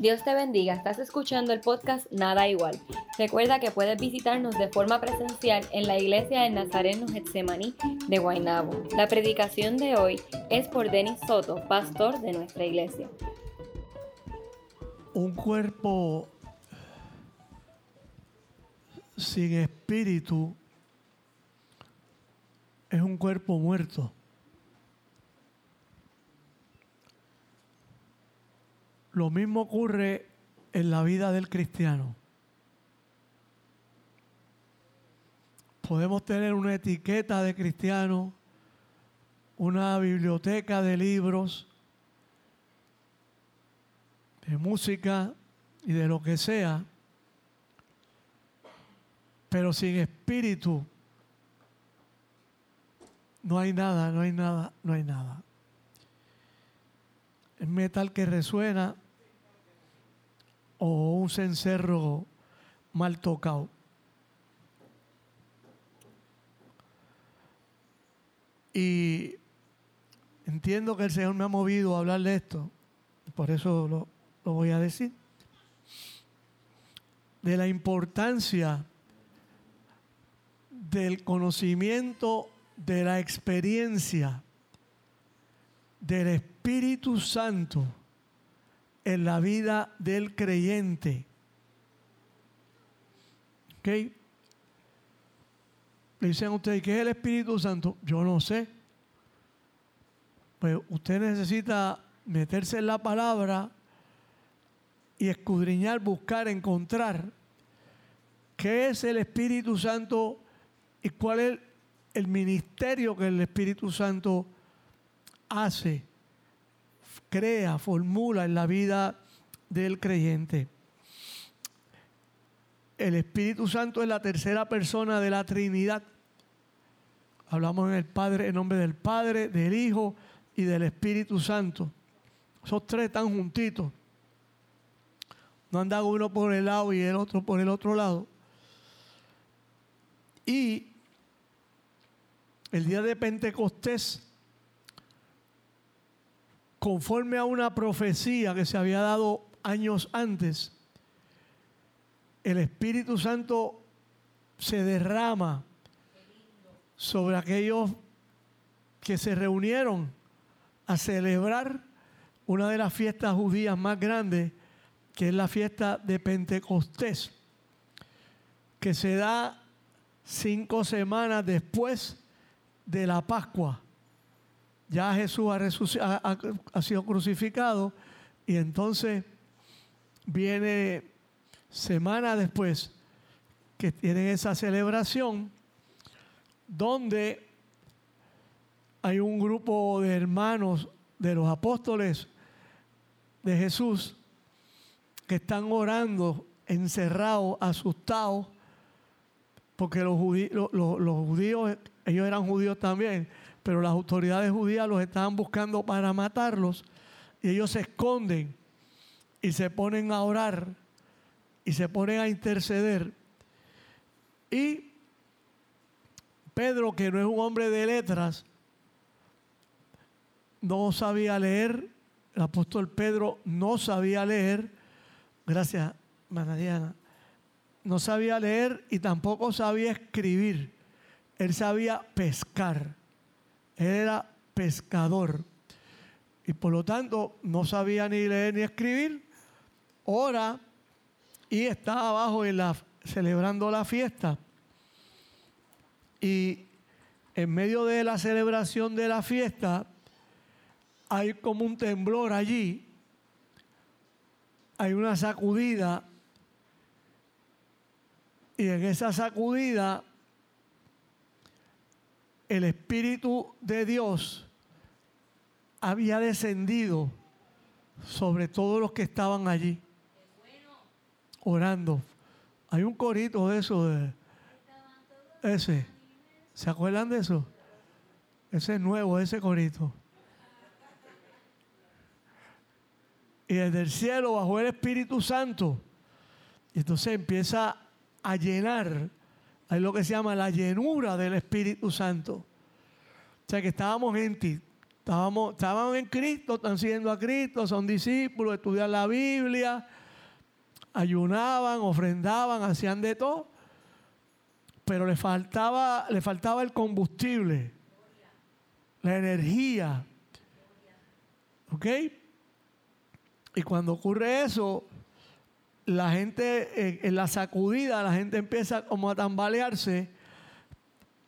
Dios te bendiga, estás escuchando el podcast Nada Igual. Recuerda que puedes visitarnos de forma presencial en la iglesia de Nazareno Getsemaní de Guaynabo. La predicación de hoy es por Denis Soto, pastor de nuestra iglesia. Un cuerpo sin espíritu es un cuerpo muerto. Lo mismo ocurre en la vida del cristiano. Podemos tener una etiqueta de cristiano, una biblioteca de libros, de música y de lo que sea, pero sin espíritu no hay nada, no hay nada, no hay nada. Es metal que resuena o un cencerro mal tocado. Y entiendo que el Señor me ha movido a hablar de esto, por eso lo, lo voy a decir, de la importancia del conocimiento, de la experiencia del Espíritu Santo en la vida del creyente. ¿Ok? Le dicen a ustedes, ¿qué es el Espíritu Santo? Yo no sé. Pues usted necesita meterse en la palabra y escudriñar, buscar, encontrar qué es el Espíritu Santo y cuál es el ministerio que el Espíritu Santo hace crea, formula en la vida del creyente. El Espíritu Santo es la tercera persona de la Trinidad. Hablamos en el Padre, en nombre del Padre, del Hijo y del Espíritu Santo. Esos tres están juntitos. No andan uno por el lado y el otro por el otro lado. Y el día de Pentecostés conforme a una profecía que se había dado años antes, el Espíritu Santo se derrama sobre aquellos que se reunieron a celebrar una de las fiestas judías más grandes, que es la fiesta de Pentecostés, que se da cinco semanas después de la Pascua ya Jesús ha, sido crucificado y entonces viene semana después que tienen esa celebración donde hay un grupo de hermanos de los apóstoles de Jesús que están orando encerrados, asustados, porque los los judíos, ellos eran judíos también, pero las autoridades judías los estaban buscando para matarlos y ellos se esconden y se ponen a orar y se ponen a interceder. Y Pedro, que no es un hombre de letras, no sabía leer, el apóstol Pedro no sabía leer, gracias, Manadiana, no sabía leer y tampoco sabía escribir, él sabía pescar era pescador y por lo tanto no sabía ni leer ni escribir. Ora y estaba abajo en la, celebrando la fiesta. Y en medio de la celebración de la fiesta hay como un temblor allí, hay una sacudida y en esa sacudida el Espíritu de Dios había descendido sobre todos los que estaban allí orando. Hay un corito de eso, de ese. ¿Se acuerdan de eso? Ese es nuevo, ese corito. Y desde el cielo bajó el Espíritu Santo. Y entonces empieza a llenar hay lo que se llama la llenura del Espíritu Santo. O sea que estábamos en ti, Estábamos, estaban en Cristo, están siguiendo a Cristo, son discípulos, estudian la Biblia, ayunaban, ofrendaban, hacían de todo, pero le faltaba, le faltaba el combustible, la energía. ¿Ok? Y cuando ocurre eso, la gente, en la sacudida, la gente empieza como a tambalearse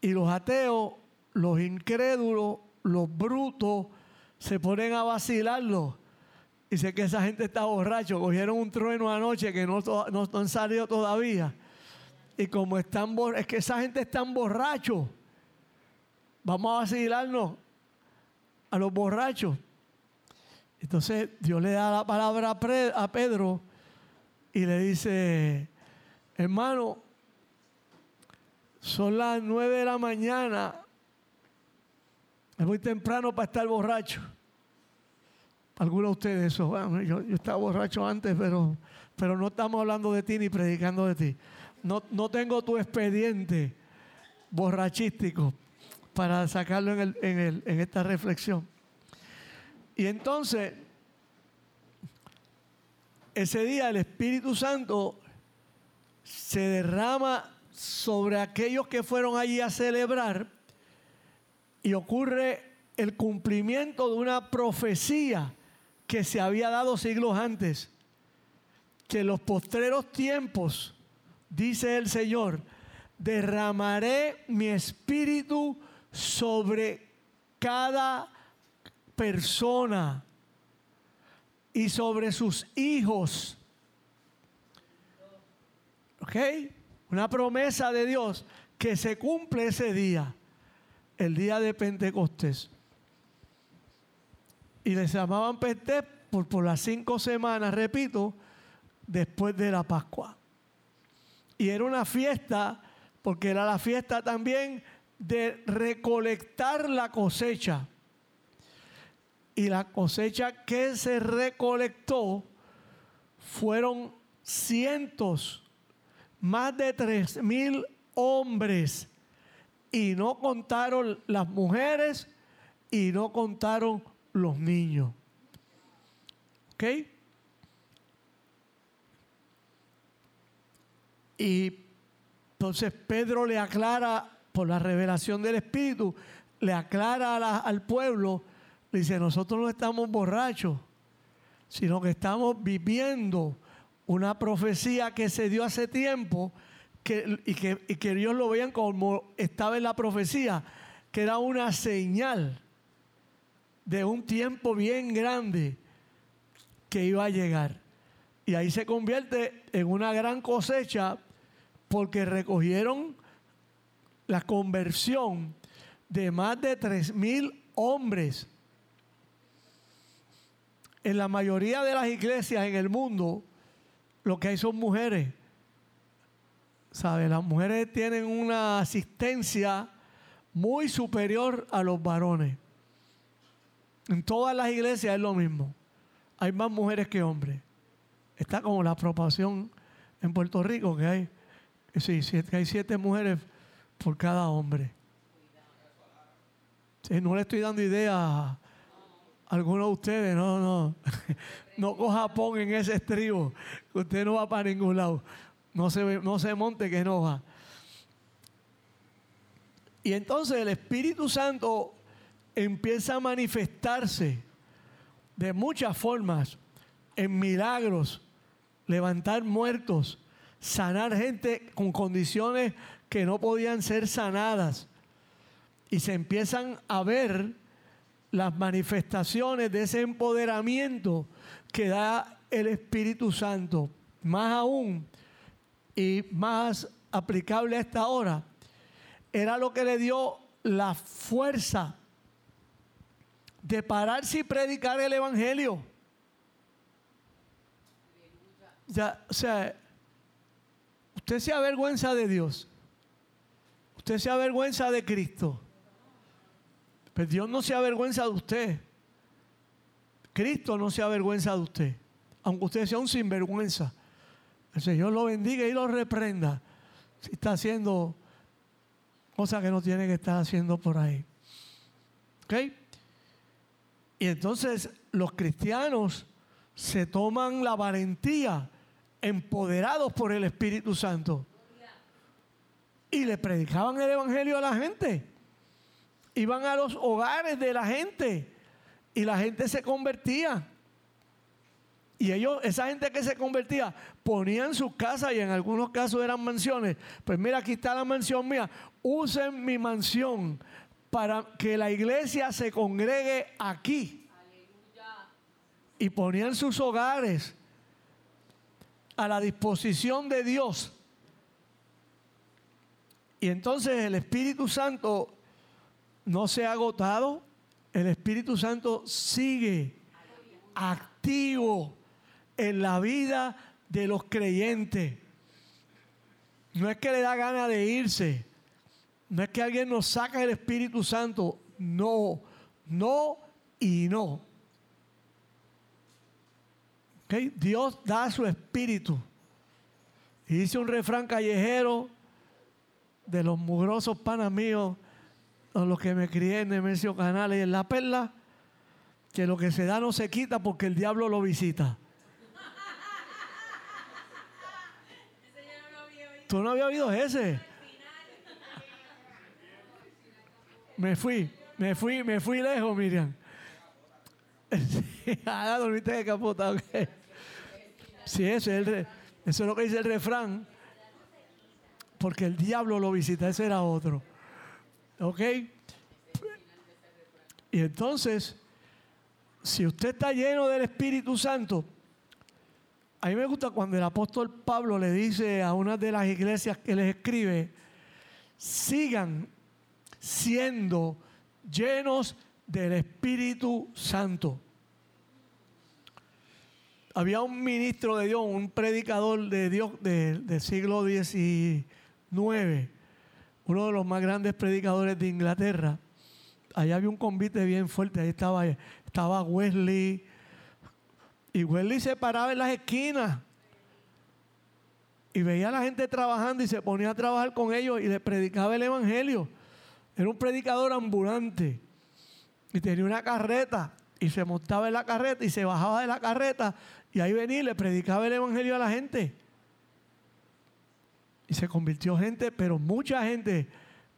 y los ateos, los incrédulos, los brutos, se ponen a vacilarlo. Y sé que esa gente está borracho. Cogieron un trueno anoche que no, no, han salido todavía. Y como están es que esa gente está borracho. Vamos a vacilarnos a los borrachos. Entonces Dios le da la palabra a Pedro y le dice, hermano, son las nueve de la mañana, es muy temprano para estar borracho. Algunos de ustedes, eso, bueno, yo, estaba borracho antes, pero, pero no estamos hablando de ti ni predicando de ti. No, no tengo tu expediente borrachístico para sacarlo en, en, en esta reflexión. Y entonces, ese día el Espíritu Santo se derrama sobre aquellos que fueron allí a celebrar y ocurre el cumplimiento de una profecía que se había dado siglos antes, que en los postreros tiempos, dice el Señor, derramaré mi espíritu sobre cada persona y sobre sus hijos. ¿Ok? Una promesa de Dios que se cumple ese día, el día de Pentecostés. Y les llamaban Pentecostés por, por las cinco semanas, repito, después de la Pascua. Y era una fiesta, porque era la fiesta también de recolectar la cosecha. Y la cosecha que se recolectó fueron cientos, más de tres mil hombres. Y no contaron las mujeres y no contaron los niños. ¿Ok? Y entonces Pedro le aclara, por la revelación del Espíritu, le aclara al pueblo Dice, nosotros no estamos borrachos, sino que estamos viviendo una profecía que se dio hace tiempo que, y, que, y que Dios lo vean como estaba en la profecía, que era una señal de un tiempo bien grande que iba a llegar. Y ahí se convierte en una gran cosecha porque recogieron la conversión de más de tres mil hombres en la mayoría de las iglesias en el mundo, lo que hay son mujeres. ¿Sabe? Las mujeres tienen una asistencia muy superior a los varones. En todas las iglesias es lo mismo. Hay más mujeres que hombres. Está como la proporción en Puerto Rico que hay. Sí, que hay siete mujeres por cada hombre. no le estoy dando idea algunos de ustedes, no, no, no coja Japón en ese estribo, usted no va para ningún lado. No se, no se monte que no va. Y entonces el Espíritu Santo empieza a manifestarse de muchas formas, en milagros, levantar muertos, sanar gente con condiciones que no podían ser sanadas. Y se empiezan a ver las manifestaciones de ese empoderamiento que da el Espíritu Santo. Más aún y más aplicable a esta hora, era lo que le dio la fuerza de pararse y predicar el Evangelio. Ya, o sea, usted se avergüenza de Dios. Usted se avergüenza de Cristo. Pero Dios no se avergüenza de usted. Cristo no se avergüenza de usted. Aunque usted sea un sinvergüenza. El Señor lo bendiga y lo reprenda. Si está haciendo cosas que no tiene que estar haciendo por ahí. ¿Ok? Y entonces los cristianos se toman la valentía, empoderados por el Espíritu Santo, y le predicaban el Evangelio a la gente. Iban a los hogares de la gente y la gente se convertía. Y ellos, esa gente que se convertía, ponían sus casas y en algunos casos eran mansiones. Pues mira, aquí está la mansión mía. Usen mi mansión para que la iglesia se congregue aquí. Y ponían sus hogares a la disposición de Dios. Y entonces el Espíritu Santo no se ha agotado. El Espíritu Santo sigue activo en la vida de los creyentes. No es que le da gana de irse. No es que alguien nos saca el Espíritu Santo. No, no y no. Dios da su espíritu. Y dice un refrán callejero de los mugrosos panas míos, los que me crié en Nemesio Canales y en La Perla, que lo que se da no se quita porque el diablo lo visita. ¿Tú no habías oído ese? Me fui, me fui, me fui lejos, Miriam. ah, dormiste de capota, ok. Sí, eso es, eso es lo que dice el refrán. Porque el diablo lo visita, ese era otro. ¿Ok? Y entonces, si usted está lleno del Espíritu Santo, a mí me gusta cuando el apóstol Pablo le dice a una de las iglesias que les escribe, sigan siendo llenos del Espíritu Santo. Había un ministro de Dios, un predicador de Dios del siglo XIX, uno de los más grandes predicadores de Inglaterra. Allá había un convite bien fuerte, ahí estaba, estaba Wesley, y Wesley se paraba en las esquinas y veía a la gente trabajando y se ponía a trabajar con ellos y le predicaba el Evangelio. Era un predicador ambulante y tenía una carreta y se montaba en la carreta y se bajaba de la carreta y ahí venía y le predicaba el Evangelio a la gente. Y se convirtió gente, pero mucha gente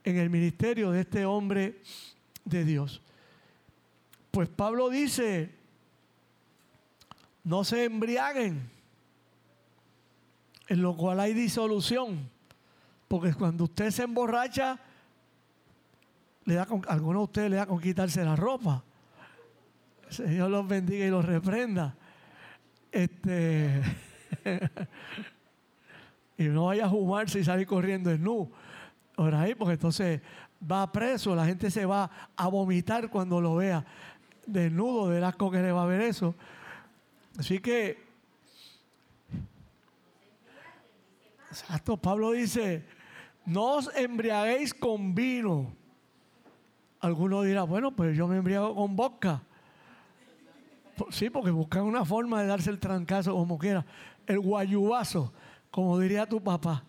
en el ministerio de este hombre de Dios. Pues Pablo dice, no se embriaguen, en lo cual hay disolución, porque cuando usted se emborracha, le da con, algunos de ustedes le da con quitarse la ropa. Señor los bendiga y los reprenda. Este y no vaya a fumarse y salir corriendo en nu. Ahora ahí, porque entonces va preso, la gente se va a vomitar cuando lo vea desnudo del asco que le va a ver eso. Así que, exacto, Pablo dice, no os embriaguéis con vino. Alguno dirá, bueno, pues yo me embriago con vodka. Sí, porque buscan una forma de darse el trancazo como quiera. El guayubazo, como diría tu papá.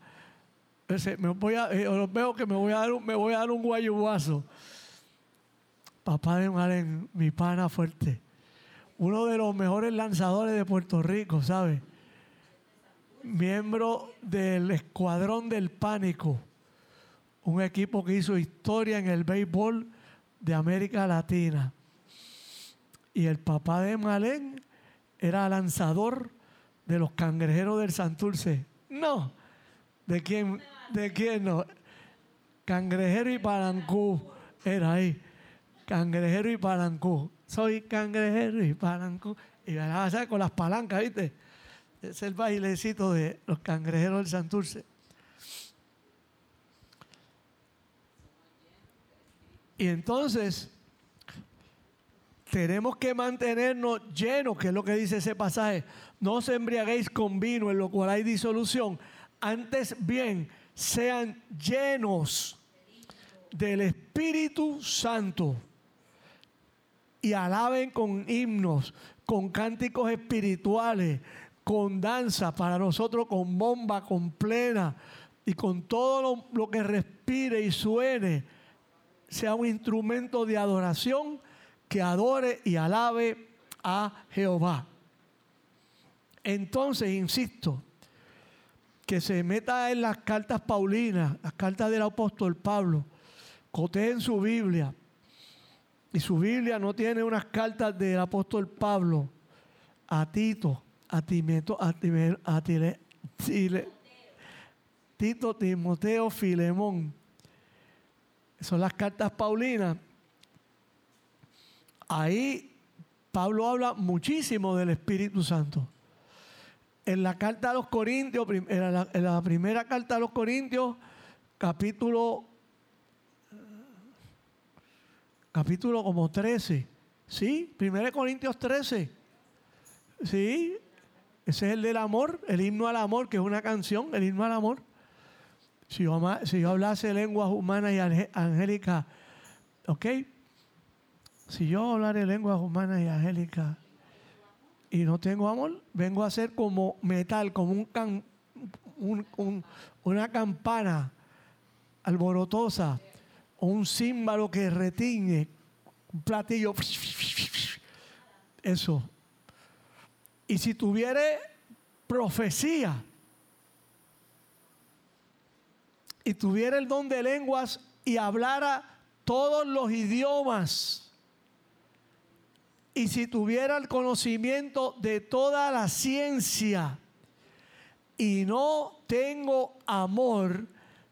me voy a, eh, veo que me voy a dar un, me voy a dar un guayubazo. Papá de Maren, mi pana fuerte uno de los mejores lanzadores de Puerto Rico, ¿sabe? Miembro del Escuadrón del Pánico, un equipo que hizo historia en el béisbol de América Latina. Y el papá de Malén era lanzador de los cangrejeros del Santurce. No, ¿de quién, de quién no? Cangrejero y Palancú era ahí. Cangrejero y Palancú soy cangrejero y palanco. Y me a hacer con las palancas, ¿viste? Es el bailecito de los cangrejeros del Santurce. Y entonces tenemos que mantenernos llenos, que es lo que dice ese pasaje. No os embriaguéis con vino, en lo cual hay disolución. Antes bien, sean llenos del Espíritu Santo y alaben con himnos, con cánticos espirituales, con danza, para nosotros con bomba, con plena y con todo lo, que respire y suene, sea un instrumento de adoración que adore y alabe a Jehová. Entonces, insisto, que se meta en las cartas paulinas, las cartas del apóstol Pablo, en su Biblia, y su Biblia no tiene unas cartas del apóstol Pablo a Tito, a Timoteo, a, a Tito, Timoteo, Filemón. Son las cartas paulinas. Ahí Pablo habla muchísimo del Espíritu Santo. En la carta a los Corintios, en la, primera carta a los Corintios, capítulo, capítulo como 13, ¿sí? 1 Corintios 13, ¿sí? Ese es el del amor, el himno al amor, que es una canción, el himno al amor. Si yo, si yo hablase lenguas humanas y angélicas, ¿ok? Si yo hablaré lenguas humanas y angélicas y no tengo amor, vengo a ser como metal, como un, una campana alborotosa o un címbalo que retiñe, un platillo. Eso. Y si tuviere profecía y tuviera el don de lenguas y hablara todos los idiomas, y si tuviera el conocimiento de toda la ciencia y no tengo amor,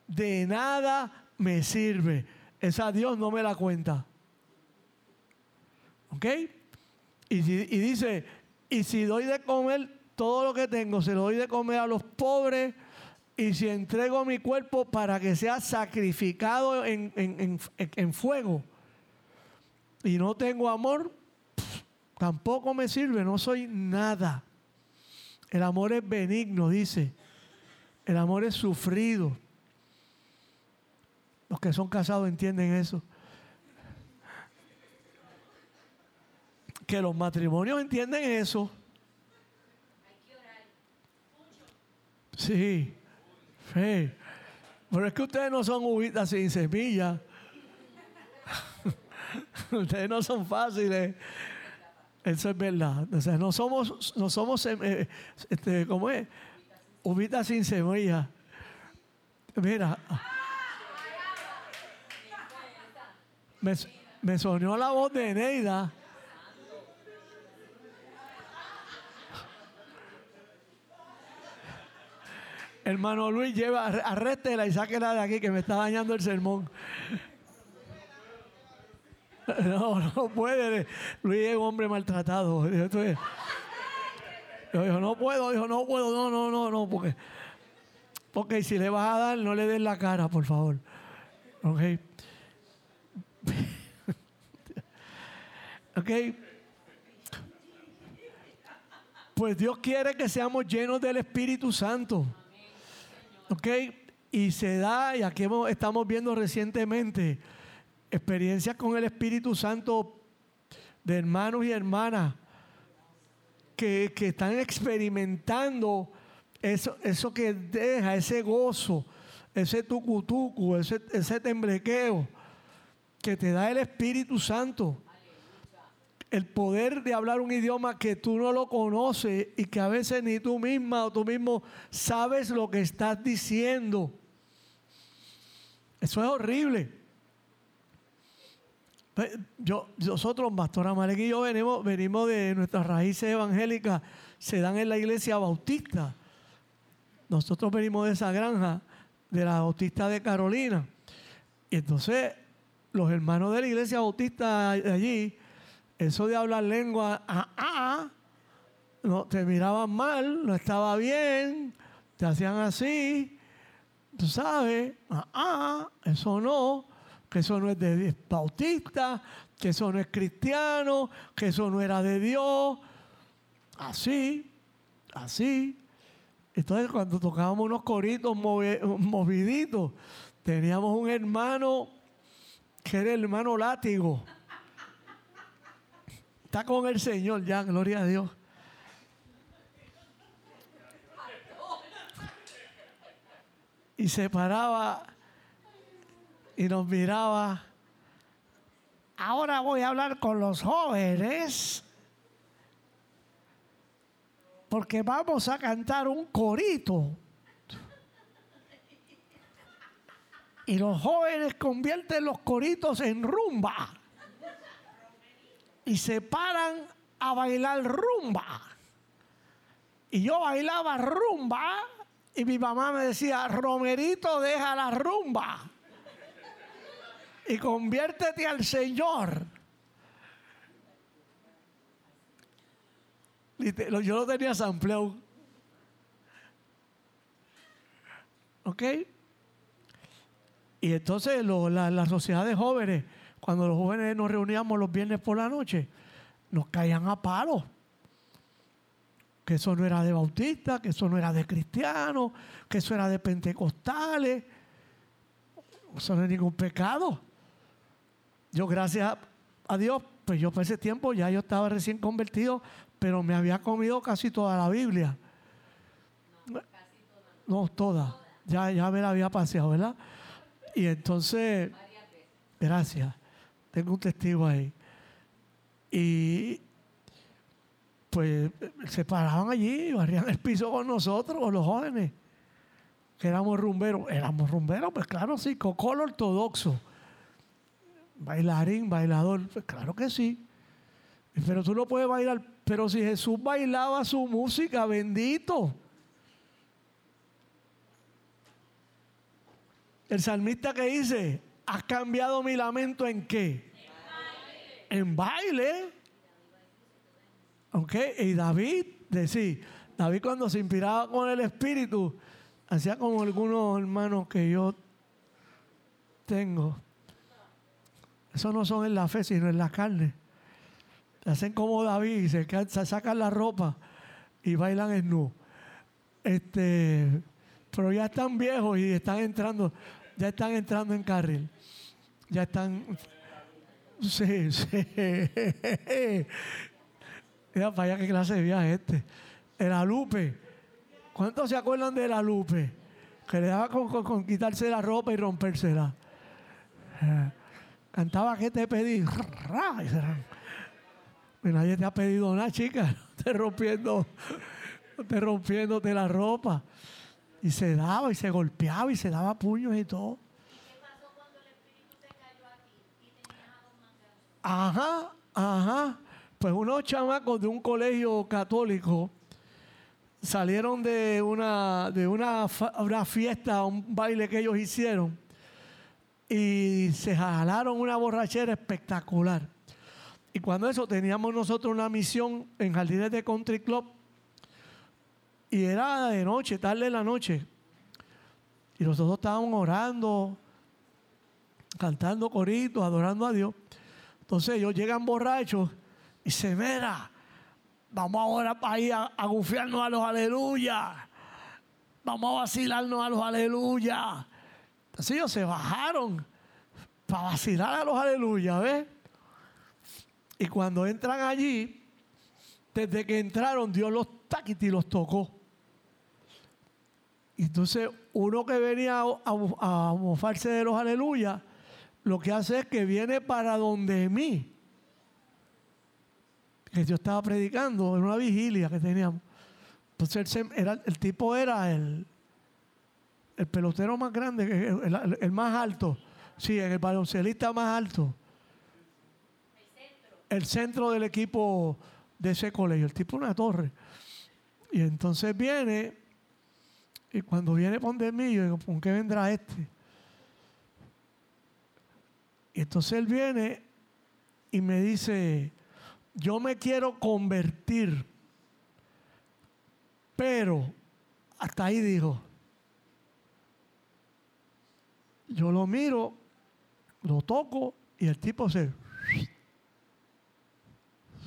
de nada me sirve. Esa Dios no me la cuenta. ¿Ok? Y, dice, y si doy de comer todo lo que tengo, se lo doy de comer a los pobres, y si entrego mi cuerpo para que sea sacrificado en, en fuego, y no tengo amor, Tampoco me sirve, no soy nada. El amor es benigno, dice. El amor es sufrido. Los que son casados entienden eso. Que los matrimonios entienden eso. Sí. Pero es que ustedes no son uvitas sin semilla. ustedes no son fáciles. Eso es verdad. O sea, no somos, no somos eh, este, ¿cómo es? Uvita sin cebolla. Mira. Me, me sonó la voz de Neida. Hermano Luis, lleva, arréstela y sáquela de aquí que me está dañando el sermón. No, no puede. Luis es un hombre maltratado. Dijo, no puedo, dijo, no puedo, no, no, no, no, porque, porque si le vas a dar, no le des la cara, por favor. Ok. ok. Pues Dios quiere que seamos llenos del Espíritu Santo. Ok. Y se da, y aquí estamos viendo recientemente, experiencias con el Espíritu Santo de hermanos y hermanas que, están experimentando eso, eso que deja, ese gozo, ese tucutucu, ese, ese temblequeo que te da el Espíritu Santo. El poder de hablar un idioma que tú no lo conoces y que a veces ni tú misma o tú mismo sabes lo que estás diciendo. Eso es horrible. Pues, yo, nosotros, Pastor Amalek y yo venimos, venimos de nuestras raíces evangélicas, se dan en la iglesia bautista. Nosotros venimos de esa granja, de la bautista de Carolina. Y entonces, los hermanos de la iglesia bautista allí, eso de hablar lengua, ah, ah, no, te miraban mal, no estaba bien, te hacían así, tú sabes, ah, ah, eso no que eso no es de bautista, que eso no es cristiano, que eso no era de Dios. Así, así. Entonces cuando tocábamos unos coritos moviditos, teníamos un hermano que era el hermano látigo. Está con el Señor ya, gloria a Dios. Y se paraba y nos miraba. ahora voy a hablar con los jóvenes porque vamos a cantar un corito. Y los jóvenes convierten los coritos en rumba. Y se paran a bailar rumba. Y yo bailaba rumba y mi mamá me decía, Romerito, deja la rumba y conviértete al Señor. Yo lo tenía sampleado. ¿Ok? Y entonces la, la sociedad de jóvenes, cuando los jóvenes nos reuníamos los viernes por la noche, nos caían a palos que eso no era de bautistas, que eso no era de cristianos, que eso era de pentecostales. Eso no es ningún pecado. Yo, gracias a Dios, pues yo por ese tiempo ya yo estaba recién convertido, pero me había comido casi toda la Biblia. No, casi toda. No, toda. Ya, ya me la había paseado, ¿verdad? Y entonces, gracias. Tengo un testigo ahí. Y, pues se paraban allí barrían el piso con nosotros, los jóvenes, que éramos rumberos. Éramos rumberos, pues claro, sí, cocolo ortodoxo. Bailarín, bailador, pues claro que sí. Pero tú no puedes bailar. Pero si Jesús bailaba su música, bendito. El salmista que dice, has cambiado mi lamento en qué? En baile. En. ¿Ok? Y David, decía, David cuando se inspiraba con el Espíritu, hacía como algunos hermanos que yo tengo. Eso no son en la fe, sino en la carne. hacen como David, se, se sacan la ropa y bailan en nu. Este, pero ya están viejos y están entrando, ya están entrando en carril. Ya están. Sí, sí. Mira para allá qué clase de viaje este. El alupe. ¿Cuántos se acuerdan del alupe? Que le daba con, quitarse la ropa y rompérsela. Cantaba que te pedí. Y nadie te ha pedido nada, chica. Te rompiendo, te rompiéndote la ropa. Y se daba y se golpeaba y se daba puños y todo. ¿Qué pasó cuando el espíritu te cayó aquí y Ajá, ajá pues unos chamacos de un colegio católico salieron de una, de una, una fiesta, un baile que ellos hicieron y se jalaron una borrachera espectacular. Y cuando eso teníamos nosotros una misión en Jardines de Country Club y era de noche, tarde de la noche. Y nosotros estábamos orando, cantando coritos, adorando a Dios. Entonces ellos llegan borrachos y se verá. Vamos ahora para ir a, a gufiarnos a los aleluya. Vamos a vacilarnos a los aleluya. Entonces ellos se bajaron para vacilar a los aleluya, ¿ves? Y cuando entran allí, desde que entraron, Dios los taquiti los tocó. Entonces, uno que venía a, a, mofarse de los aleluya, lo que hace es que viene para donde mí que yo estaba predicando en una vigilia que teníamos. Entonces el tipo era el, el pelotero más grande, el, más alto. Sí, el baloncelista más alto. El centro. El centro del equipo de ese colegio. El tipo una torre. Y entonces viene, y cuando viene mí, yo digo, ¿con qué vendrá este? Y entonces él viene y me dice, yo me quiero convertir. Pero, hasta ahí dijo, yo lo miro, lo toco y el tipo se,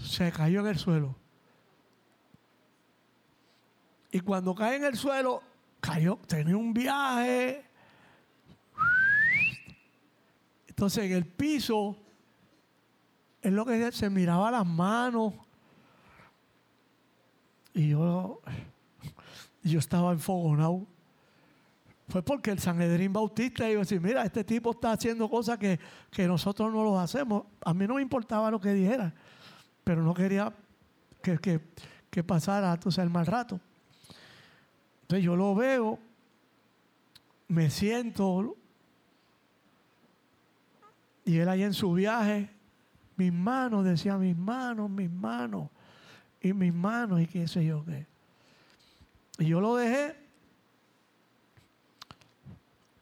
se cayó en el suelo. Y cuando cae en el suelo, cayó, tenía un viaje. Entonces en el piso es lo que se miraba las manos. Y yo, yo estaba enfogonado. Fue porque el Sanedrín Bautista iba a decir, mira, este tipo está haciendo cosas que, que nosotros no lo hacemos. A mí no me importaba lo que dijera, pero no quería que, que, que pasara entonces, el mal rato. Entonces yo lo veo, me siento, y él ahí en su viaje, mis manos, decía mis manos, mis manos, y mis manos, y qué sé yo qué. Y yo lo dejé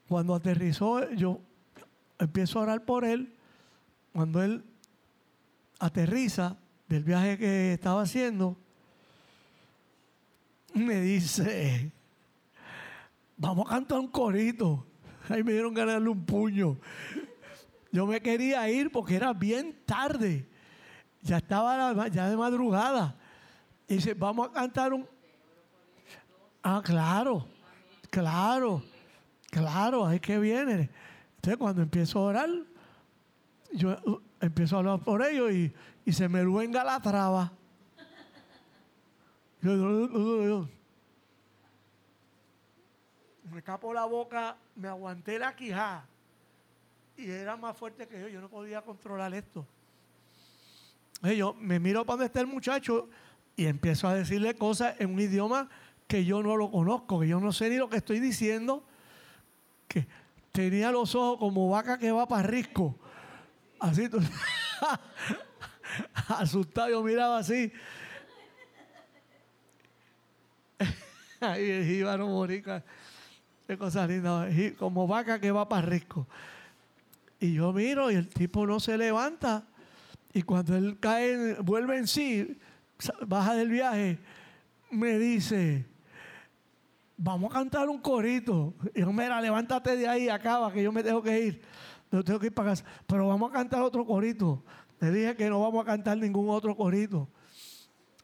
cuando aterrizó, yo empiezo a orar por él. Cuando él aterriza del viaje que estaba haciendo, me dice, vamos a cantar un corito. Ahí me dieron ganas de un puño. Yo me quería ir porque era bien tarde. Ya estaba ya de madrugada. Y dice, vamos a cantar un... Ah, claro, claro. Claro, ahí que viene. Entonces cuando empiezo a orar, yo uh, empiezo a hablar por ellos y, se me luenga la traba. me capo la boca, me aguanté la quijada y era más fuerte que yo, yo no podía controlar esto. Yo me miro para donde está el muchacho y empiezo a decirle cosas en un idioma que yo no lo conozco, que yo no sé ni lo que estoy diciendo que tenía los ojos como vaca que va para risco. Así, asustado, yo miraba así. Ahí iba a morir. Qué cosa linda. Como vaca que va para risco. Y yo miro y el tipo no se levanta. Y cuando él cae, vuelve en sí, baja del viaje, me dice, vamos a cantar un corito. Y yo, mira, levántate de ahí, acaba, que yo me tengo que ir. Yo tengo que ir para casa. Pero vamos a cantar otro corito. Le dije que no vamos a cantar ningún otro corito.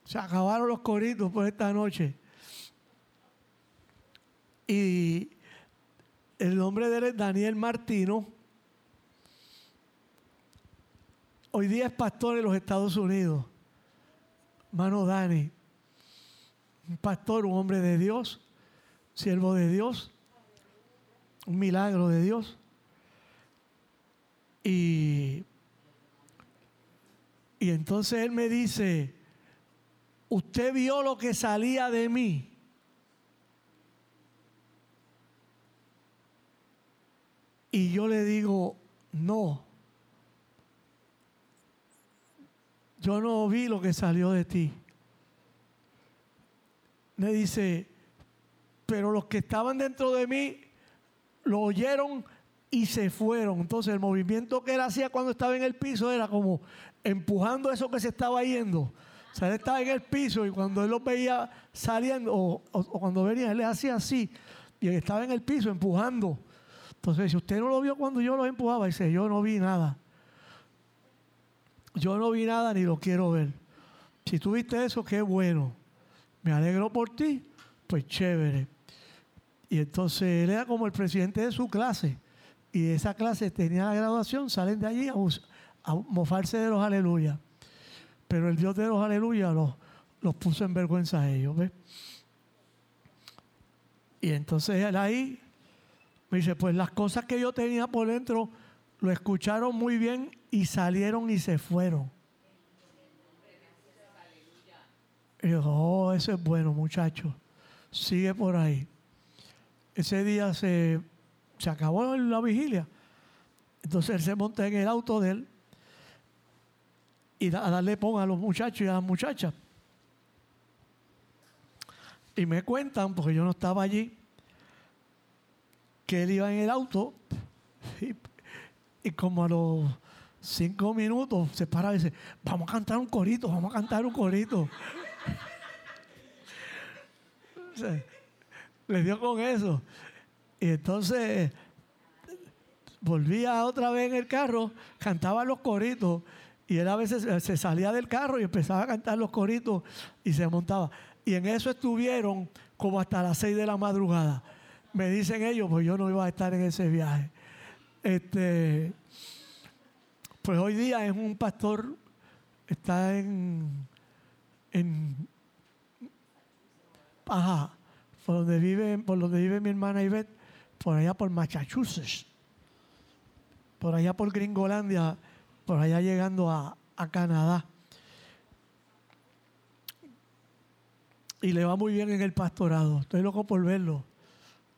Se acabaron los coritos por esta noche. Y el nombre de él es Daniel Martino. Hoy día es pastor en los Estados Unidos. Mano Dani. Un pastor, un hombre de Dios siervo de Dios, un milagro de Dios. Y, y entonces él me dice, usted vio lo que salía de mí. Y yo le digo, no, yo no vi lo que salió de ti. Me dice, pero los que estaban dentro de mí lo oyeron y se fueron. Entonces el movimiento que él hacía cuando estaba en el piso era como empujando eso que se estaba yendo. O sea, él estaba en el piso y cuando él lo veía saliendo, o, cuando venía, él le hacía así. Y él estaba en el piso empujando. Entonces, si usted no lo vio cuando yo lo empujaba, dice, yo no vi nada. Yo no vi nada ni lo quiero ver. Si tú viste eso, qué bueno. Me alegro por ti, pues chévere. Y entonces él era como el presidente de su clase. Y esa clase tenía la graduación, salen de allí a, mofarse de los aleluya. Pero el Dios de los aleluya los, los puso en vergüenza a ellos. Y entonces él ahí me dice, pues las cosas que yo tenía por dentro lo escucharon muy bien y salieron y se fueron. Y yo, oh, eso es bueno, muchachos. Sigue por ahí ese día se, acabó la vigilia. Entonces él se monta en el auto de él y a darle pon a los muchachos y a las muchachas. Y me cuentan, porque yo no estaba allí, que él iba en el auto y, y como a los cinco minutos se para y dice, vamos a cantar un corito, vamos a cantar un corito. le dio con eso. Y entonces volvía otra vez en el carro, cantaba los coritos y él a veces se salía del carro y empezaba a cantar los coritos y se montaba. Y en eso estuvieron como hasta las seis de la madrugada. Me dicen ellos, pues yo no iba a estar en ese viaje. Este, pues hoy día es un pastor, está en, en ajá, por donde vive, por donde vive mi hermana Ivette, por allá por Massachusetts, por allá por Gringolandia, por allá llegando a, Canadá. Y le va muy bien en el pastorado. Estoy loco por verlo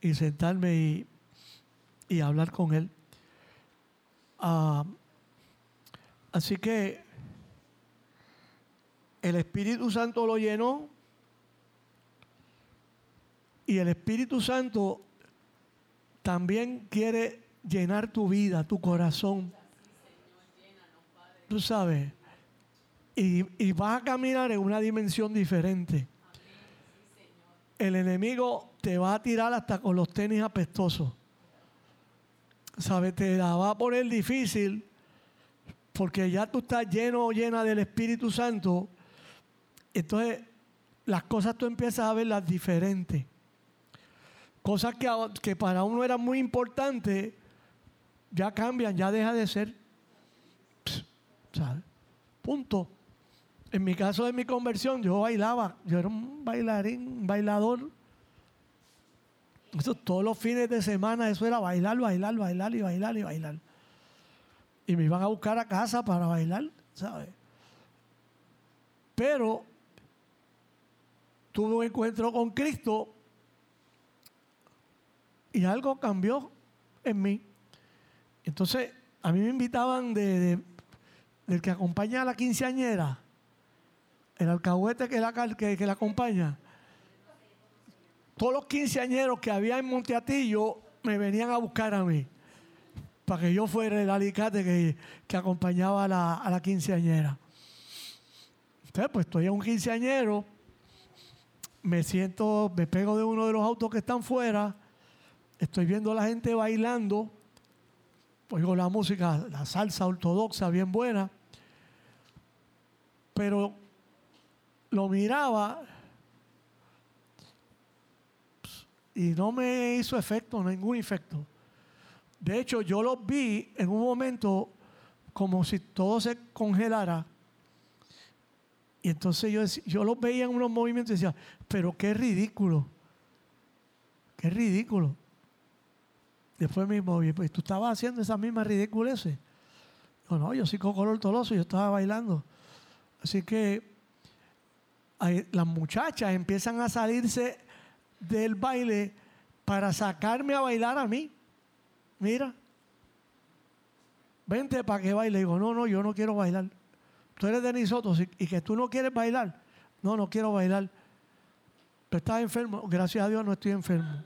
y sentarme y, y hablar con él. Ah, así que el Espíritu Santo lo llenó y el Espíritu Santo también quiere llenar tu vida, tu corazón. Tú sabes. Y, vas a caminar en una dimensión diferente. El enemigo te va a tirar hasta con los tenis apestosos. ¿Sabes? Te la va a poner difícil porque ya tú estás lleno o llena del Espíritu Santo. Entonces, las cosas tú empiezas a verlas diferentes. Cosas que, que para uno eran muy importantes, ya cambian, ya deja de ser. ¿Sabes? Punto. En mi caso de mi conversión, yo bailaba, yo era un bailarín, un bailador. Eso, todos los fines de semana eso era bailar, bailar, bailar y bailar y bailar. Y me iban a buscar a casa para bailar, ¿sabes? Pero tuve un encuentro con Cristo y algo cambió en mí. Entonces, a mí me invitaban de, del que acompaña a la quinceañera, el alcahuete que la, que, que la acompaña. Todos los quinceañeros que había en Monteatillo me venían a buscar a mí para que yo fuera el alicate que, que acompañaba a la, a la quinceañera. Entonces, pues estoy en un quinceañero, me siento, me pego de uno de los autos que están fuera estoy viendo a la gente bailando, oigo la música, la salsa ortodoxa bien buena, pero lo miraba y no me hizo efecto, ningún efecto. De hecho, yo los vi en un momento como si todo se congelara. Y entonces yo, yo los veía en unos movimientos y decía, pero qué ridículo, qué ridículo. Después mismo, pues tú estabas haciendo esa misma ridiculeces. No, no, yo soy color toloso, yo estaba bailando. Así que las muchachas empiezan a salirse del baile para sacarme a bailar a mí. Mira, vente para que baile. Digo, no, no, yo no quiero bailar. Tú eres de Nisoto y que tú no quieres bailar. No, no quiero bailar. Tú estás enfermo. Gracias a Dios no estoy enfermo.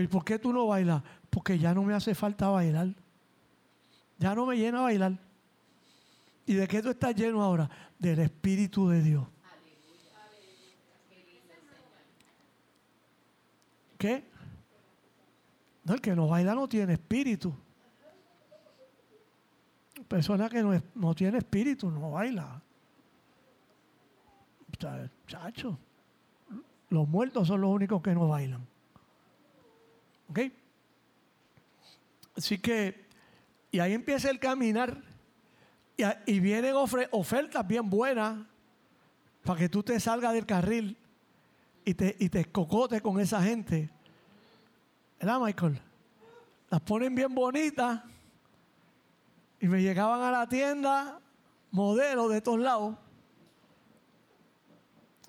¿Y por qué tú no bailas? Porque ya no me hace falta bailar. Ya no me llena bailar. ¿Y de qué tú estás lleno ahora? Del Espíritu de Dios. ¿Qué? No, el que no baila no tiene espíritu. Persona que no, no tiene espíritu no baila. Chacho, los muertos son los únicos que no bailan. ¿Ok? Así que, y ahí empieza el caminar. Y, vienen ofertas bien buenas para que tú te salgas del carril y te, y te con esa gente. ¿Verdad, Michael? Las ponen bien bonitas. Y me llegaban a la tienda modelos de todos lados.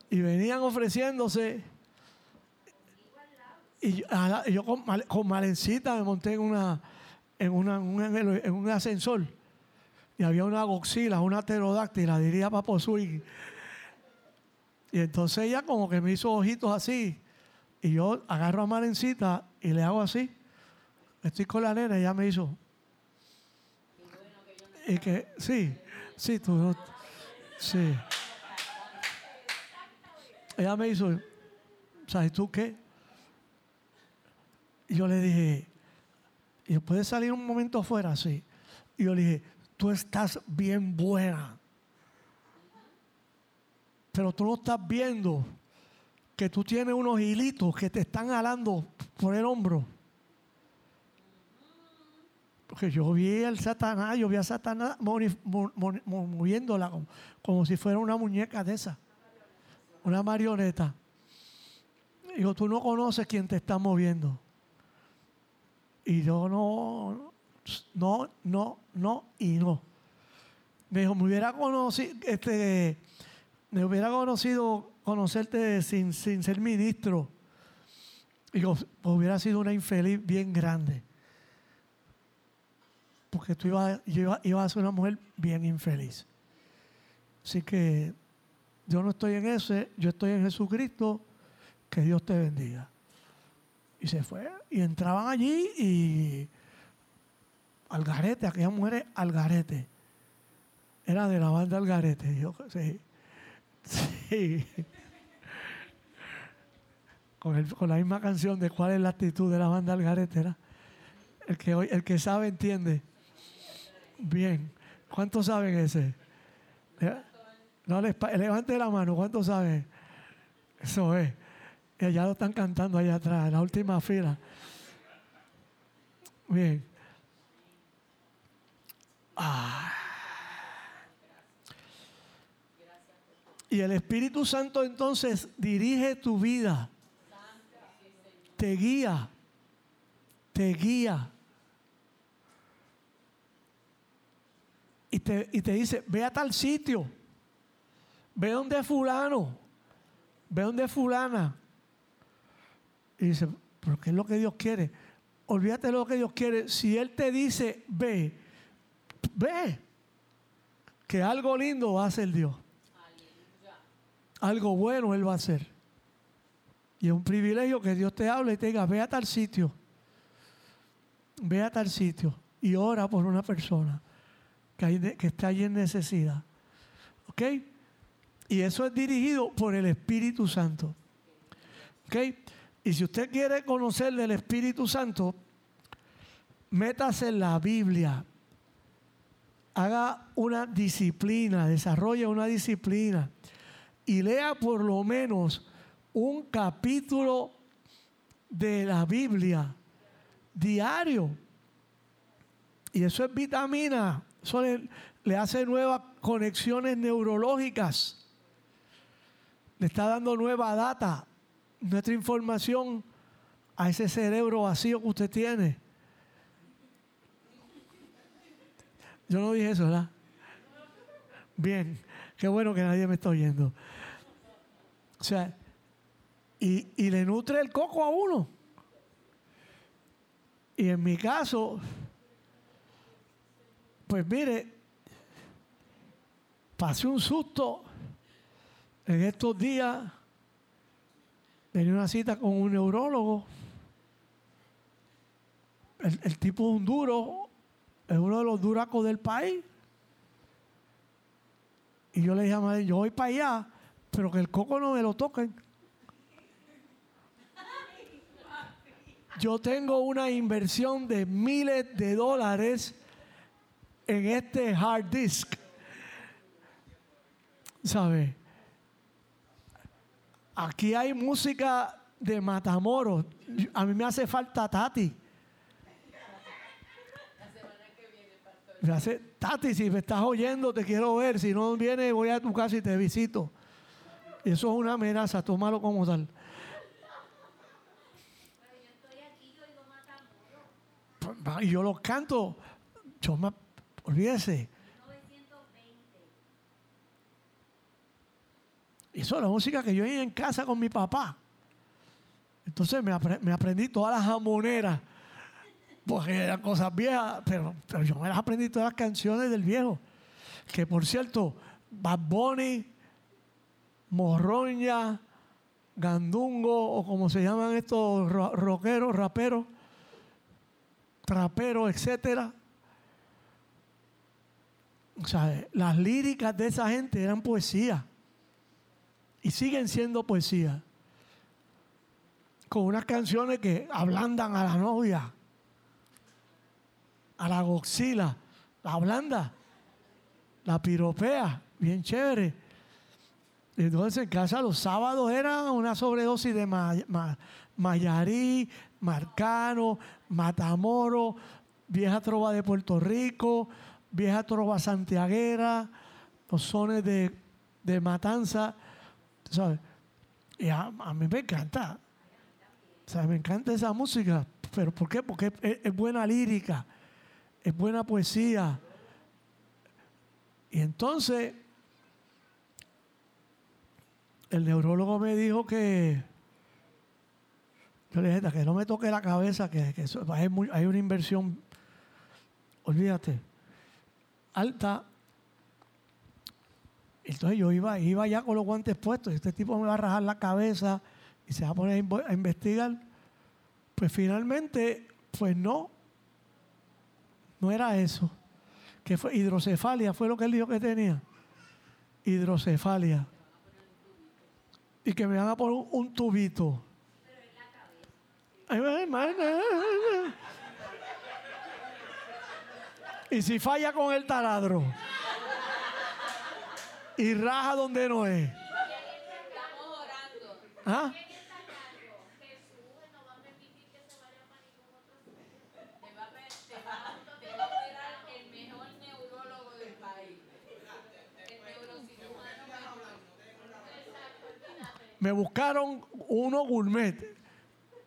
Y venían ofreciéndose y yo con, con, Malencita me monté en una en, una, en un ascensor y había una goxila, una pterodáctila, diría Papo Swing. Y entonces ella como que me hizo ojitos así. Y yo agarro a Malencita y le hago así. Estoy con la nena y ella me hizo. Y que, sí, sí, tú, sí. Ella me hizo, ¿sabes tú qué? Y yo le dije, ¿y puedes salir un momento afuera? Sí. Y yo le dije, tú estás bien buena. Pero tú no estás viendo que tú tienes unos hilitos que te están alando por el hombro. Porque yo vi al Satanás, yo vi a Satanás moviéndola como, como si fuera una muñeca de esa, una marioneta. Digo, tú no conoces quién te está moviendo. Y yo no, no, no, no y no. Me dijo, me hubiera conocido, este, me hubiera conocido conocerte sin, sin ser ministro. Digo, pues hubiera sido una infeliz bien grande. Porque tú ibas, yo iba, iba a ser una mujer bien infeliz. Así que yo no estoy en ese, yo estoy en Jesucristo, que Dios te bendiga. Y se fue, y entraban allí y al garete, aquellas mujeres al garete. Era de la banda al garete. Sí. Sí. Con, el- con la misma canción de cuál es la actitud de la banda al garete. era. El que, el que sabe entiende. Bien. ¿Cuántos saben ese? Le- No, levante la mano. ¿Cuántos saben? Eso es. Eh, Ya lo están cantando allá atrás, en la última fila. Bien. Ah. Y el Espíritu Santo entonces dirige tu vida. Te guía. Te guía. Y te, y te dice, ve a tal sitio. Ve donde fulano. Ve donde fulana. Y dice, pero ¿qué es lo que Dios quiere? Olvídate de lo que Dios quiere. Si Él te dice, ve, ve. Que algo lindo va a hacer Dios. Algo bueno Él va a hacer. Y es un privilegio que Dios te hable y te diga, ve a tal sitio. Ve a tal sitio. Y ora por una persona que, que está allí en necesidad. ¿Ok? Y eso es dirigido por el Espíritu Santo. ¿Ok? Y si usted quiere conocer del Espíritu Santo, métase en la Biblia. Haga una disciplina, desarrolle una disciplina y lea por lo menos un capítulo de la Biblia diario. Y eso es vitamina. Eso le, le hace nuevas conexiones neurológicas. Le está dando nueva data, nuestra información a ese cerebro vacío que usted tiene. Yo no dije eso, ¿verdad? Bien, qué bueno que nadie me está oyendo. O sea, y, y le nutre el coco a uno. Y en mi caso, pues mire, pasé un susto en estos días. Tenía una cita con un neurólogo. El, tipo es un duro, es uno de los duracos del país. Y yo le dije a madre, yo voy para allá, pero que el coco no me lo toquen. Yo tengo una inversión de miles de dólares en este hard disk. ¿Sabe? Aquí hay música de Matamoros. A mí me hace falta Tati. Me hace, Tati, si me estás oyendo, te quiero ver. Si no vienes, voy a tu casa y te visito. Eso es una amenaza, tómalo como tal. Y yo los canto. Yo me, olvídese. Eso es la música que yo oí en casa con mi papá. Entonces me, me aprendí todas las jamoneras. Porque eran cosas viejas, pero, yo me las aprendí todas las canciones del viejo. Que por cierto, Bad Bunny, Morroña, Gandungo, o como se llaman estos ro- rockeros, raperos, traperos, etcétera. O sea, las líricas de esa gente eran poesía. Y siguen siendo poesía. Con unas canciones que ablandan a la novia, a la goxila, la ablanda, la piropea, bien chévere. Entonces en casa los sábados era una sobredosis de ma- ma- Mayarí, Marcano, Matamoro, vieja trova de Puerto Rico, vieja trova santiaguera, los sones de, de matanza, ¿sabes? Y a, mí me encanta. O me encanta esa música. ¿Pero por qué? Porque es, es buena lírica, es buena poesía. Y entonces, el neurólogo me dijo que, yo le dije, que no me toque la cabeza, que, que eso- hay, muy- hay una inversión, olvídate, alta. Entonces yo iba, iba ya con los guantes puestos este tipo me va a rajar la cabeza y se va a poner a investigar. Pues finalmente, pues no, no era eso. Que fue hidrocefalia, fue lo que él dijo que tenía. Hidrocefalia. Y que me van a poner un, tubito. Ay, hermana. Y si falla con el taladro. Y raja donde no es. ¿Ah? Me buscaron uno gourmet,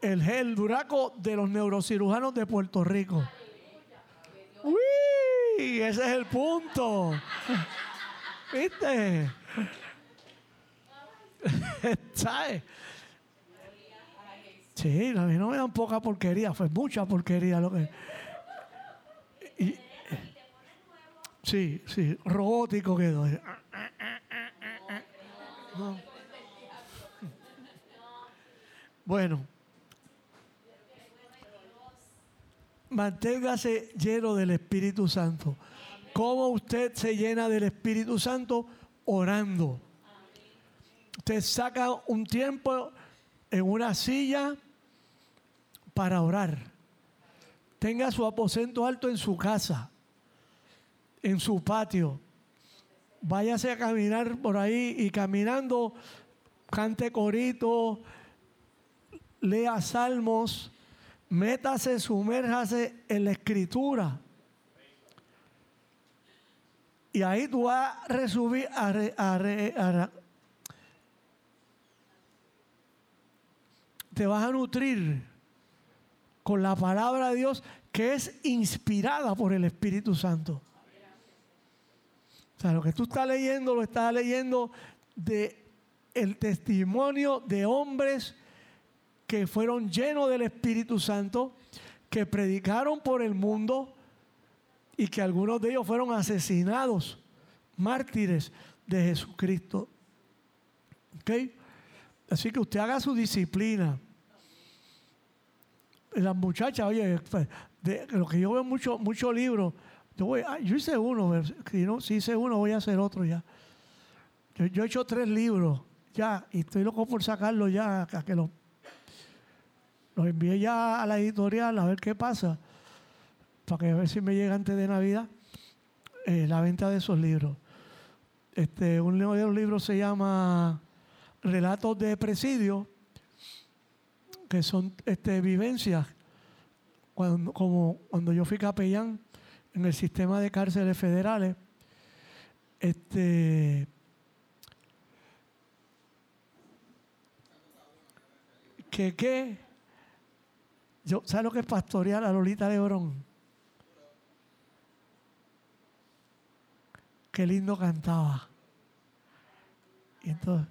el gel duraco de los neurocirujanos de Puerto Rico. ¡Uy! Ese es el punto. ¿Viste? ¿Sabes? Sí, a mí no me dan poca porquería, fue mucha porquería lo que. Y- sí, sí, robótico quedó. No. Bueno. Manténgase lleno del Espíritu Santo. ¿Cómo usted se llena del Espíritu Santo? Orando. Usted saca un tiempo en una silla para orar. Tenga su aposento alto en su casa, en su patio. Váyase a caminar por ahí y caminando, cante corito, lea salmos, métase, sumérjase en la escritura. Y ahí tú vas a resubir, a, re- te vas a nutrir con la palabra de Dios que es inspirada por el Espíritu Santo. O sea, lo que tú estás leyendo, lo estás leyendo de el testimonio de hombres que fueron llenos del Espíritu Santo, que predicaron por el mundo y que algunos de ellos fueron asesinados, mártires de Jesucristo. ¿Ok? Así que usted haga su disciplina. Las muchachas, oye, pues, de lo que yo veo mucho, muchos libros, yo, voy, ah, yo hice uno, si, hice uno voy a hacer otro ya. Yo, he hecho tres libros ya y estoy loco por sacarlo ya, a que los los envié ya a la editorial a ver qué pasa, para que a ver si me llega antes de Navidad eh, la venta de esos libros. Este, uno de los libros se llama Relatos de Presidio, que son este, vivencias, cuando, como cuando yo fui capellán en el sistema de cárceles federales. Este, que qué yo, ¿Sabes lo que es pastorear a Lolita Lebrón? Qué lindo cantaba. Y entonces,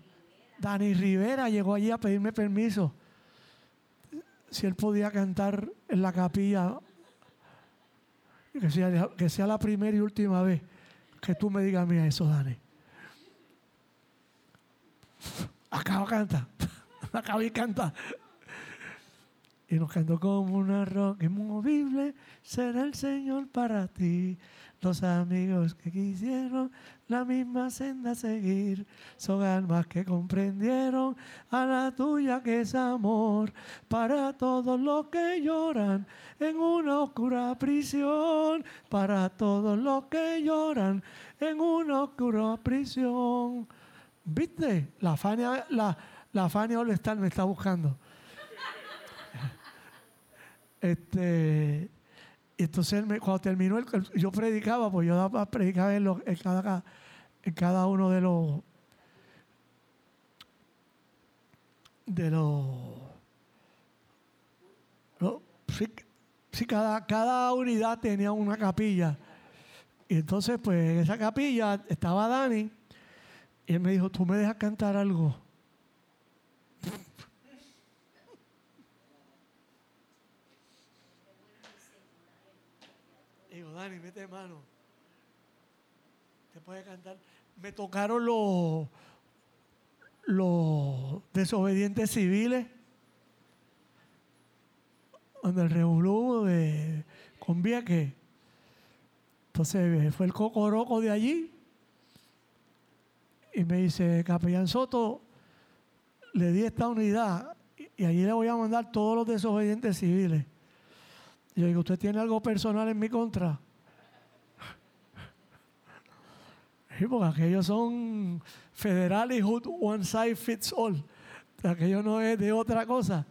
Dani Rivera llegó allí a pedirme permiso. Si él podía cantar en la capilla, que sea, que sea la primera y última vez que tú me digas a mí eso, Dani. Acaba de cantar. Acaba de cantar. Y nos cantó como una roca inmovible, será el Señor para ti. Los amigos que quisieron la misma senda seguir son almas que comprendieron a la tuya que es amor para todos los que lloran en una oscura prisión, para todos los que lloran en una oscura prisión. ¿Viste? La Fania, la, la Fania me está buscando. Este, entonces él me- cuando terminó, el, yo predicaba, pues yo predicaba en, los- en cada, en cada uno de los de los sí, sí, cada, cada unidad tenía una capilla. Y entonces, pues, en esa capilla estaba Dani. Y él me dijo, ¿tú me dejas cantar algo? Digo, Dani, mete mano. Te puede cantar. Me tocaron los, los desobedientes civiles. Cuando el revolú de con. Entonces fue el cocoroco de allí. Y me dice, Capellán Soto, le di esta unidad y allí le voy a mandar todos los desobedientes civiles. Y yo digo, ¿usted tiene algo personal en mi contra? Sí, porque aquellos son federales, one size fits all. Aquello no es de otra cosa.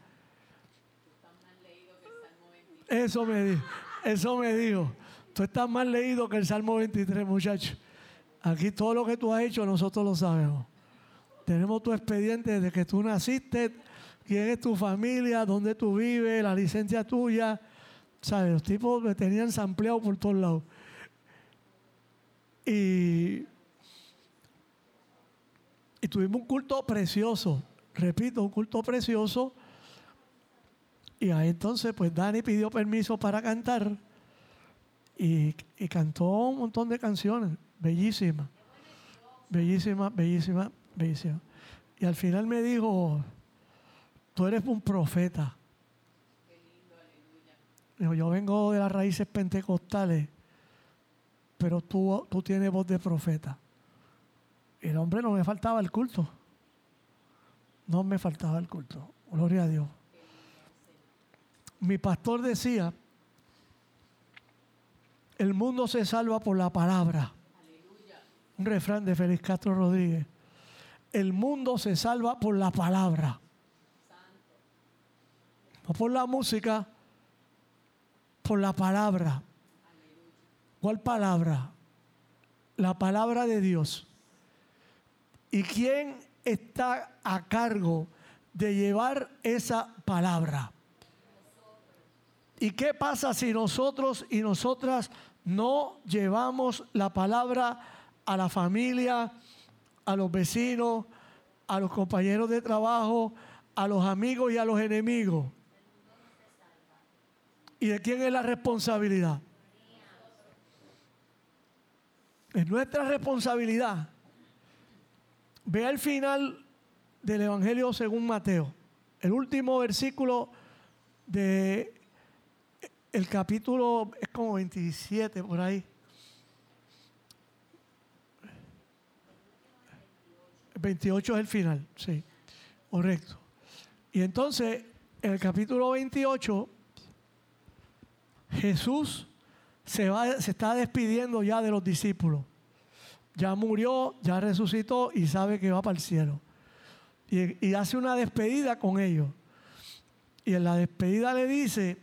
Eso me dijo, eso me dijo. Tú estás más leído que el Salmo 23, muchacho. Aquí todo lo que tú has hecho nosotros lo sabemos. Tenemos tu expediente desde que tú naciste, quién es tu familia, dónde tú vives, la licencia tuya. ¿Sabes? Los tipos me tenían sampleado por todos lados. Y, y tuvimos un culto precioso. Repito, un culto precioso. Y ahí entonces, pues Dani pidió permiso para cantar. Y, y cantó un montón de canciones, bellísimas. Bellísimas, bellísimas, bellísimas. Y al final me dijo, tú eres un profeta. Dijo, yo vengo de las raíces pentecostales, pero tú, tú tienes voz de profeta. El hombre no me faltaba el culto. No me faltaba el culto. Gloria a Dios. Mi pastor decía, el mundo se salva por la palabra. Un refrán de Félix Castro Rodríguez. El mundo se salva por la palabra. No por la música, por la palabra. ¿Cuál palabra? La palabra de Dios. ¿Y quién está a cargo de llevar esa palabra? ¿Y qué pasa si nosotros y nosotras no llevamos la palabra a la familia, a los vecinos, a los compañeros de trabajo, a los amigos y a los enemigos? ¿Y de quién es la responsabilidad? Es nuestra responsabilidad. Vea el final del Evangelio según Mateo, el último versículo de el capítulo es como 27 por ahí. 28 es el final, sí, correcto. Y entonces, en el capítulo 28, Jesús se, va, se está despidiendo ya de los discípulos. Ya murió, ya resucitó y sabe que va para el cielo. Y, hace una despedida con ellos. Y en la despedida le dice,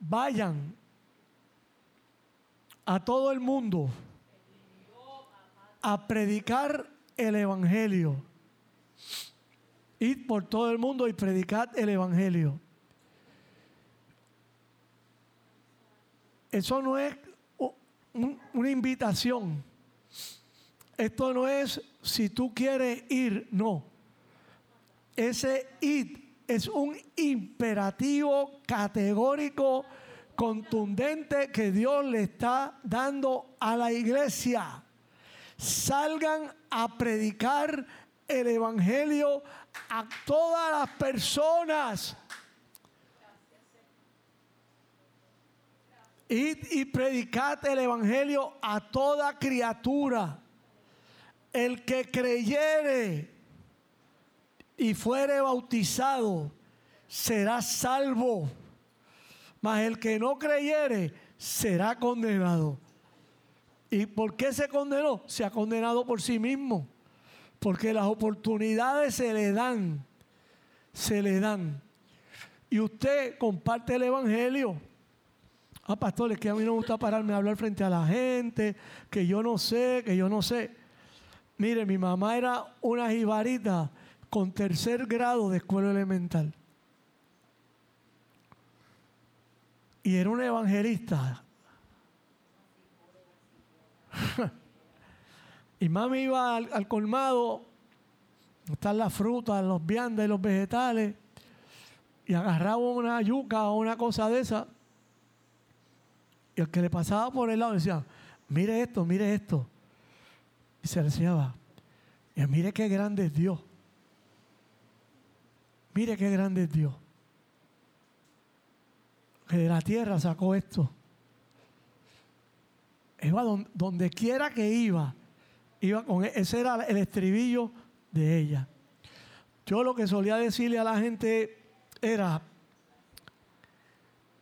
vayan a todo el mundo a predicar el Evangelio. Id por todo el mundo y predicad el Evangelio. Eso no es un- una invitación. Esto no es si tú quieres ir, no. Ese id es un imperativo categórico, contundente que Dios le está dando a la iglesia. Salgan a predicar el Evangelio a todas las personas. Id y predicad el Evangelio a toda criatura. El que creyere y fuere bautizado será salvo, mas el que no creyere será condenado. ¿Y por qué se condenó? Se ha condenado por sí mismo, porque las oportunidades se le dan, se le dan. Y usted comparte el Evangelio. Ah, pastor, es que a mí no me gusta pararme a hablar frente a la gente, que yo no sé, que yo no sé. Mire, mi mamá era una jibarita con tercer grado de escuela elemental. Y era un evangelista. y mami iba al, al colmado, están las frutas, los viandas y los vegetales, y agarraba una yuca o una cosa de esa, y el que le pasaba por el lado decía, mire esto, mire esto. Y se le enseñaba, y mire qué grande es Dios. Mire qué grande es Dios. Que de la tierra sacó esto. Iba donde, quiera que iba, iba con e- ese era el estribillo de ella. Yo lo que solía decirle a la gente era,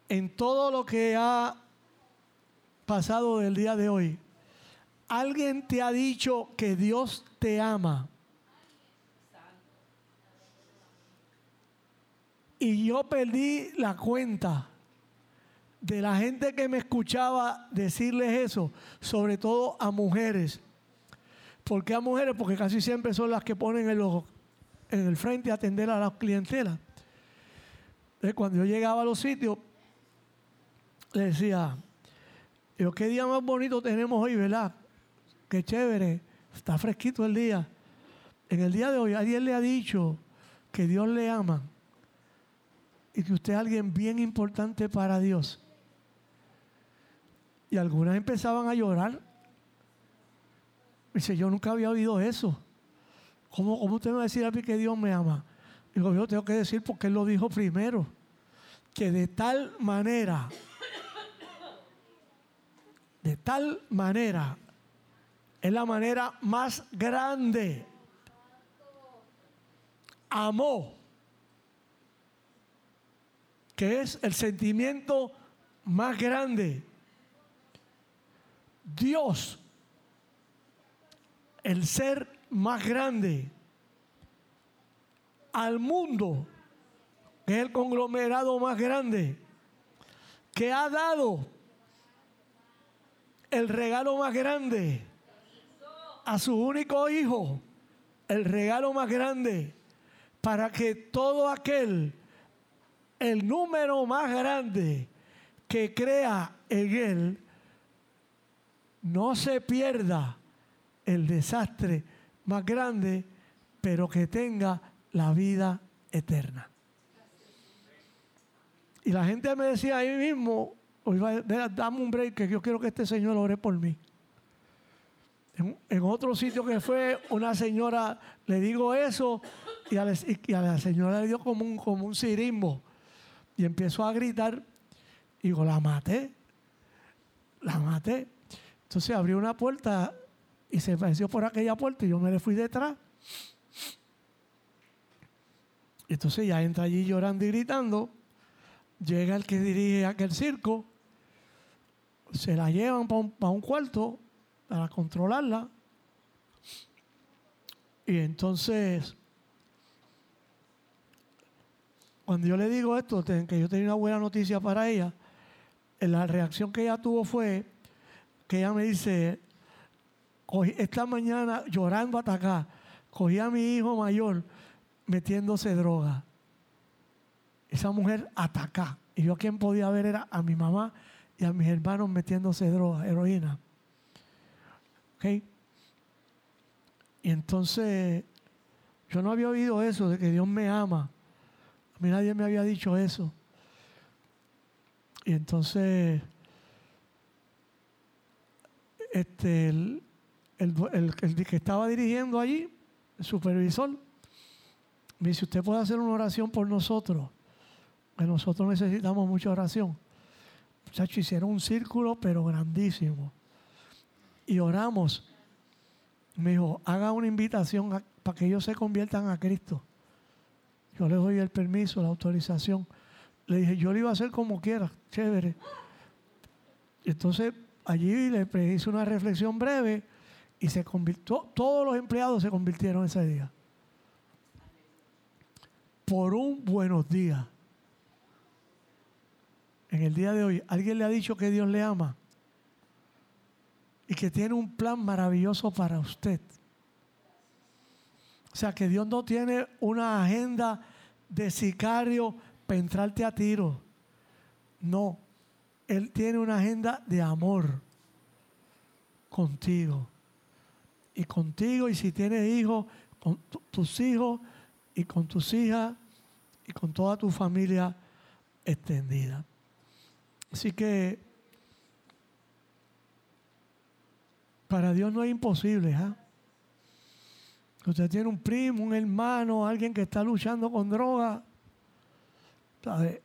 en todo lo que ha pasado del día de hoy, alguien te ha dicho que Dios te ama. Y yo perdí la cuenta de la gente que me escuchaba decirles eso, sobre todo a mujeres. ¿Por qué a mujeres? Porque casi siempre son las que ponen el, ojo en el frente a atender a las clientelas. Cuando yo llegaba a los sitios, le decía, yo, qué día más bonito tenemos hoy, ¿verdad? Qué chévere, está fresquito el día. En el día de hoy, alguien le ha dicho que Dios le ama y que usted es alguien bien importante para Dios. Y algunas empezaban a llorar. Dice, yo nunca había oído eso. ¿Cómo, cómo usted me va a decir a mí que Dios me ama? Digo, yo tengo que decir porque Él lo dijo primero. Que de tal manera, de tal manera, es la manera más grande. Amó, que es el sentimiento más grande. Dios, el ser más grande, al mundo, que es el conglomerado más grande, que ha dado el regalo más grande a su único hijo, el regalo más grande, para que todo aquel, el número más grande que crea en él, no se pierda el desastre más grande, pero que tenga la vida eterna. Y la gente me decía ahí mismo, oiga, dame un break, que yo quiero que este Señor ore por mí. En, otro sitio que fue, una señora, le digo eso, y a, la, señora le dio como un, como un cirimbo. Y empezó a gritar, y digo, la maté, la maté. Entonces abrió una puerta y se apareció por aquella puerta y yo me le fui detrás. Entonces ya entra allí llorando y gritando. Llega el que dirige aquel circo. Se la llevan para un, pa un cuarto para controlarla. Y entonces, cuando yo le digo esto, que yo tenía una buena noticia para ella, la reacción que ella tuvo fue que ella me dice, esta mañana llorando hasta acá, cogí a mi hijo mayor metiéndose droga. Esa mujer ataca. Y yo quien podía ver era a mi mamá y a mis hermanos metiéndose droga, heroína. ¿Ok? Y entonces yo no había oído eso de que Dios me ama. A mí nadie me había dicho eso. Y entonces este, el, el, el, el, que estaba dirigiendo allí, el supervisor, me dice, usted puede hacer una oración por nosotros, que nosotros necesitamos mucha oración. Muchachos, hicieron un círculo, pero grandísimo. Y oramos. Me dijo, haga una invitación para que ellos se conviertan a Cristo. Yo le doy el permiso, la autorización. Le dije, yo lo iba a hacer como quiera, chévere. Entonces, allí le hice una reflexión breve y se convirtió, todos los empleados se convirtieron ese día. Por un buenos días. En el día de hoy, ¿alguien le ha dicho que Dios le ama? Y que tiene un plan maravilloso para usted. O sea, que Dios no tiene una agenda de sicario para entrarte a tiro. No. Él tiene una agenda de amor contigo. Y contigo, y si tienes hijos, con tu- tus hijos y con tus hijas y con toda tu familia extendida. Así que para Dios no es imposible. ¿ah? Usted tiene un primo, un hermano, alguien que está luchando con droga. ¿sabe?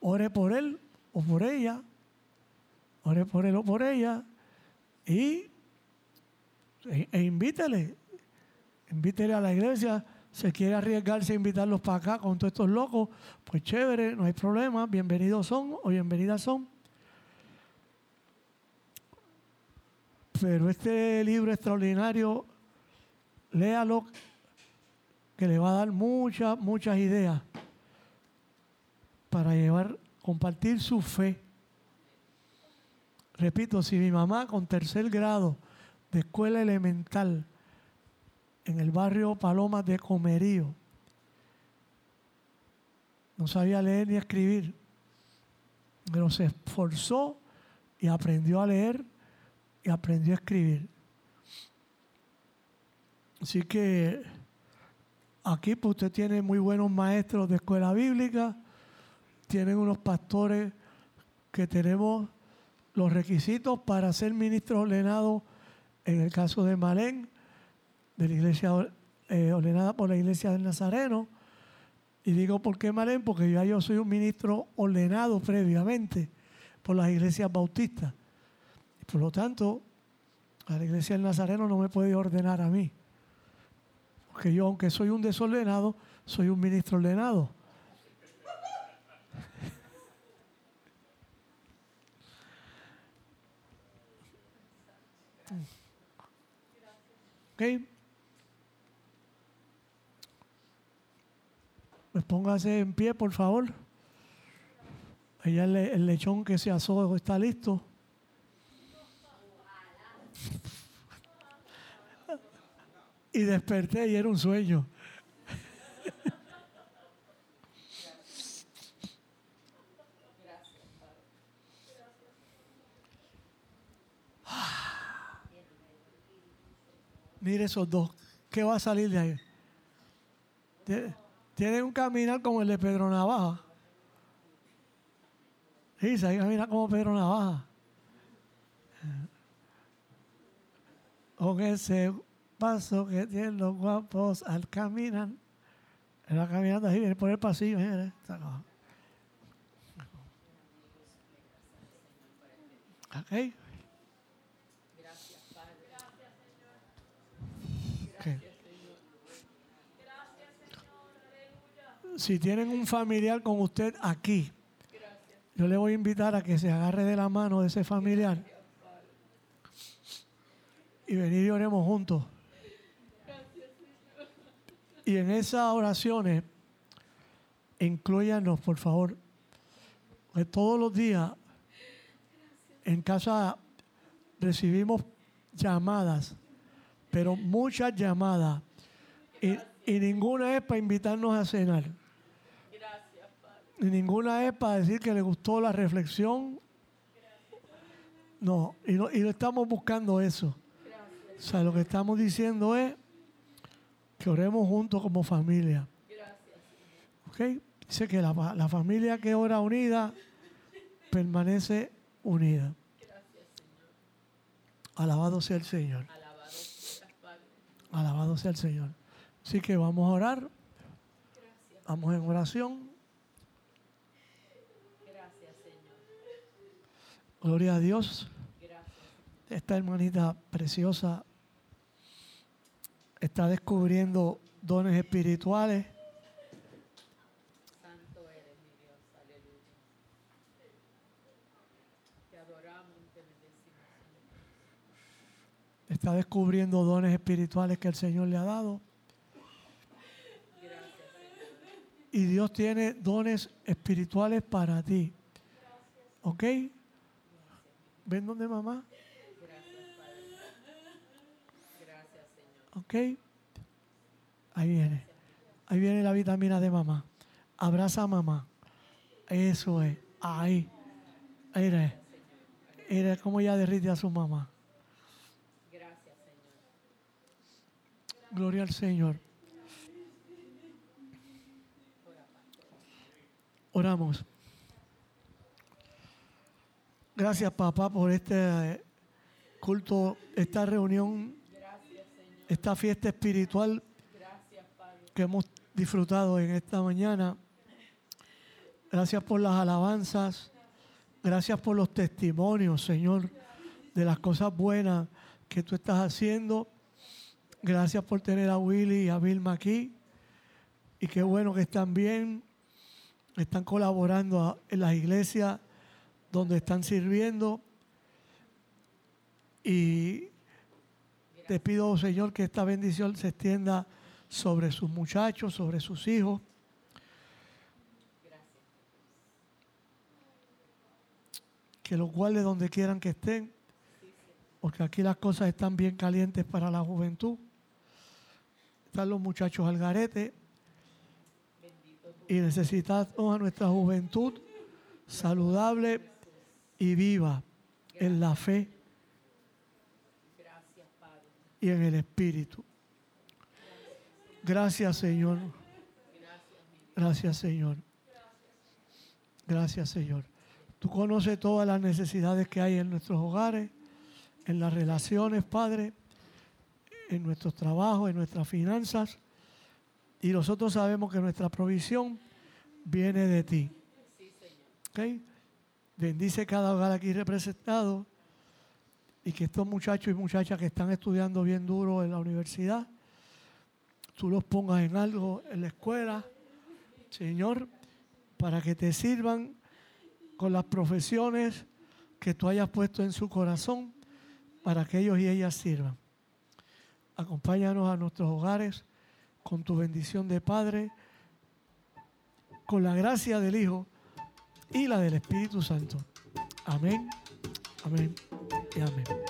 Ore por él o por ella. Ore por él o por ella. Y e, e invítele. Invítele a la iglesia. Se quiere arriesgarse a invitarlos para acá con todos estos locos. Pues chévere, no hay problema. Bienvenidos son o bienvenidas son. Pero este libro extraordinario, léalo, que le va a dar muchas, muchas ideas para llevar, compartir su fe. Repito, si mi mamá con tercer grado de escuela elemental en el barrio Palomas de Comerío no sabía leer ni escribir, pero se esforzó y aprendió a leer y aprendió a escribir. Así que aquí pues usted tiene muy buenos maestros de escuela bíblica, tienen unos pastores que tenemos los requisitos para ser ministro ordenado en el caso de Malén, de la iglesia eh, ordenada por la iglesia del Nazareno. Y digo, ¿por qué Malén? Porque ya yo soy un ministro ordenado previamente por las iglesias bautistas. Y por lo tanto, la iglesia del Nazareno no me puede ordenar a mí. Porque yo, aunque soy un desordenado, soy un ministro ordenado. ¿Ok? Pues póngase en pie, por favor. Allá el, el lechón que se asó está listo. Y desperté y era un sueño. Mire esos dos. ¿Qué va a salir de ahí? Tie- Tienen un caminar como el de Pedro Navaja. Sí, se camina como Pedro Navaja. Con ese paso que tienen los guapos al caminar. Va caminando así, viene por el pasillo. Ok. Ok. Si tienen un familiar con usted aquí, yo le voy a invitar a que se agarre de la mano de ese familiar y venir y oremos juntos. Y en esas oraciones, incluyanos, por favor, que todos los días en casa recibimos llamadas, pero muchas llamadas, y, y ninguna es para invitarnos a cenar. Y ninguna es para decir que le gustó la reflexión. No, y no, y no estamos buscando eso. O sea, lo que estamos diciendo es que oremos juntos como familia. ¿Ok? Dice que la, la familia que ora unida permanece unida. Alabado sea el Señor. Alabado sea el Señor. Así que vamos a orar. Vamos en oración. Gloria a Dios. Esta hermanita preciosa está descubriendo dones espirituales. Santo eres, mi Dios, aleluya. Te adoramos y te bendecimos. Está descubriendo dones espirituales que el Señor le ha dado. Y Dios tiene dones espirituales para ti. ¿Ok? ¿Ven dónde mamá? Gracias, Señor. ¿Ok? Ahí viene. Ahí viene la vitamina de mamá. Abraza a mamá. Eso es. Ahí. Mire. Mire cómo ella derrite a su mamá. Gracias, Señor. Gloria al Señor. Oramos. Gracias, papá, por este eh, culto, esta reunión, esta fiesta espiritual que hemos disfrutado en esta mañana. Gracias por las alabanzas. Gracias por los testimonios, Señor, de las cosas buenas que tú estás haciendo. Gracias por tener a Willy y a Vilma aquí. Y qué bueno que están bien. Están colaborando en las iglesias donde están sirviendo. Y te pido, Señor, que esta bendición se extienda sobre sus muchachos, sobre sus hijos. Que los guarde donde quieran que estén. Porque aquí las cosas están bien calientes para la juventud. Están los muchachos al garete. Y necesitamos a nuestra juventud saludable y viva en la fe y en el Espíritu. Gracias, Señor. Gracias, Señor. Gracias, Señor. Tú conoces todas las necesidades que hay en nuestros hogares, en las relaciones, Padre, en nuestros trabajos, en nuestras finanzas. Y nosotros sabemos que nuestra provisión viene de ti. ¿Ok? Bendice cada hogar aquí representado y que estos muchachos y muchachas que están estudiando bien duro en la universidad, tú los pongas en algo en la escuela, Señor, para que te sirvan con las profesiones que tú hayas puesto en su corazón, para que ellos y ellas sirvan. Acompáñanos a nuestros hogares con tu bendición de Padre, con la gracia del Hijo y la del Espíritu Santo. Amén, amén y amén.